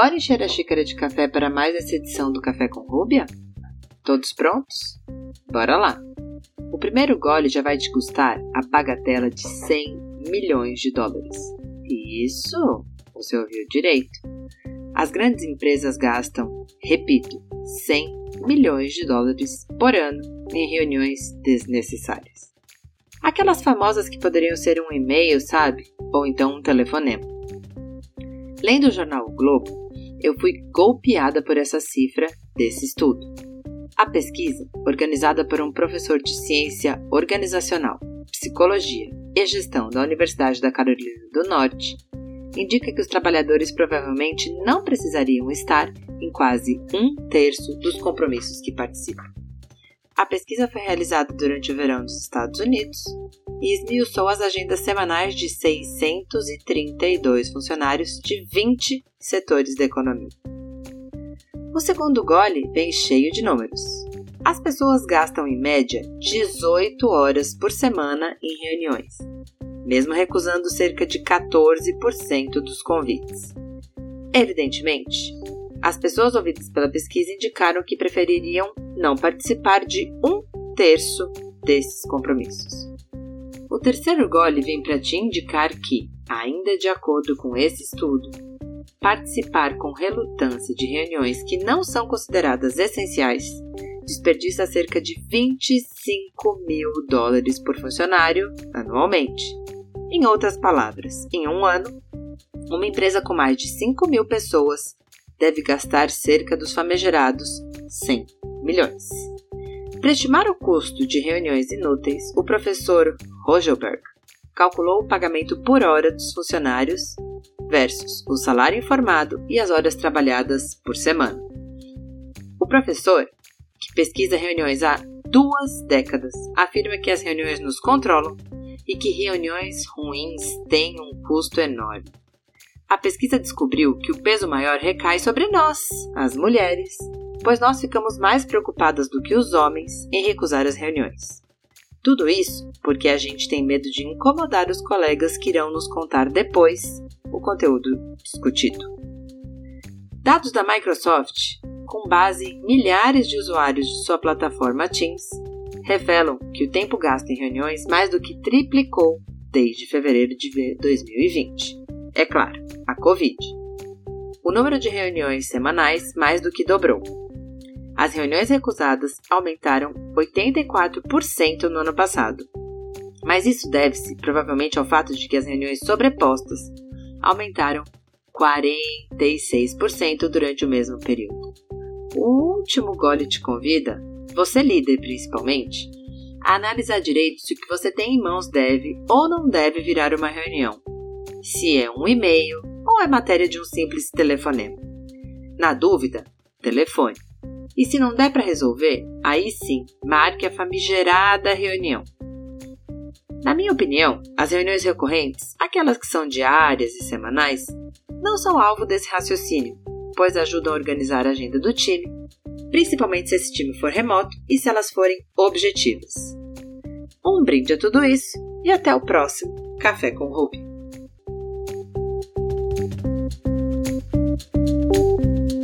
Bora encher a xícara de café para mais essa edição do Café com Rúbia? Todos prontos? Bora lá! O primeiro gole já vai te custar a bagatela de 100 milhões de dólares. Isso! Você ouviu direito. As grandes empresas gastam, repito, 100 milhões de dólares por ano em reuniões desnecessárias. Aquelas famosas que poderiam ser um e-mail, sabe? Ou então um telefonema. Lendo o jornal o Globo, eu fui golpeada por essa cifra desse estudo. A pesquisa, organizada por um professor de ciência organizacional, psicologia e gestão da Universidade da Carolina do Norte, indica que os trabalhadores provavelmente não precisariam estar em quase um terço dos compromissos que participam. A pesquisa foi realizada durante o verão nos Estados Unidos e esmiuçou as agendas semanais de 632 funcionários de 20 setores da economia. O segundo gole vem cheio de números. As pessoas gastam em média 18 horas por semana em reuniões, mesmo recusando cerca de 14% dos convites. Evidentemente, as pessoas ouvidas pela pesquisa indicaram que prefeririam não participar de um terço desses compromissos. O terceiro gole vem para te indicar que, ainda de acordo com esse estudo, participar com relutância de reuniões que não são consideradas essenciais desperdiça cerca de 25 mil dólares por funcionário anualmente. Em outras palavras, em um ano, uma empresa com mais de 5 mil pessoas deve gastar cerca dos famigerados 100 milhões. Para estimar o custo de reuniões inúteis, o professor Rogelberg calculou o pagamento por hora dos funcionários versus o salário informado e as horas trabalhadas por semana. O professor, que pesquisa reuniões há duas décadas, afirma que as reuniões nos controlam e que reuniões ruins têm um custo enorme. A pesquisa descobriu que o peso maior recai sobre nós, as mulheres, pois nós ficamos mais preocupadas do que os homens em recusar as reuniões. Tudo isso porque a gente tem medo de incomodar os colegas que irão nos contar depois o conteúdo discutido. Dados da Microsoft, com base em milhares de usuários de sua plataforma Teams, revelam que o tempo gasto em reuniões mais do que triplicou desde fevereiro de 2020. É claro, a Covid. O número de reuniões semanais mais do que dobrou, as reuniões recusadas aumentaram 84% no ano passado. Mas isso deve-se provavelmente ao fato de que as reuniões sobrepostas aumentaram 46% durante o mesmo período. O último gole te convida, você líder principalmente, a analisar direito se o que você tem em mãos deve ou não deve virar uma reunião. Se é um e-mail ou é matéria de um simples telefonema. Na dúvida, telefone. E se não der para resolver, aí sim, marque a famigerada reunião. Na minha opinião, as reuniões recorrentes, aquelas que são diárias e semanais, não são alvo desse raciocínio, pois ajudam a organizar a agenda do time, principalmente se esse time for remoto e se elas forem objetivas. Um brinde a tudo isso e até o próximo Café com Ruby.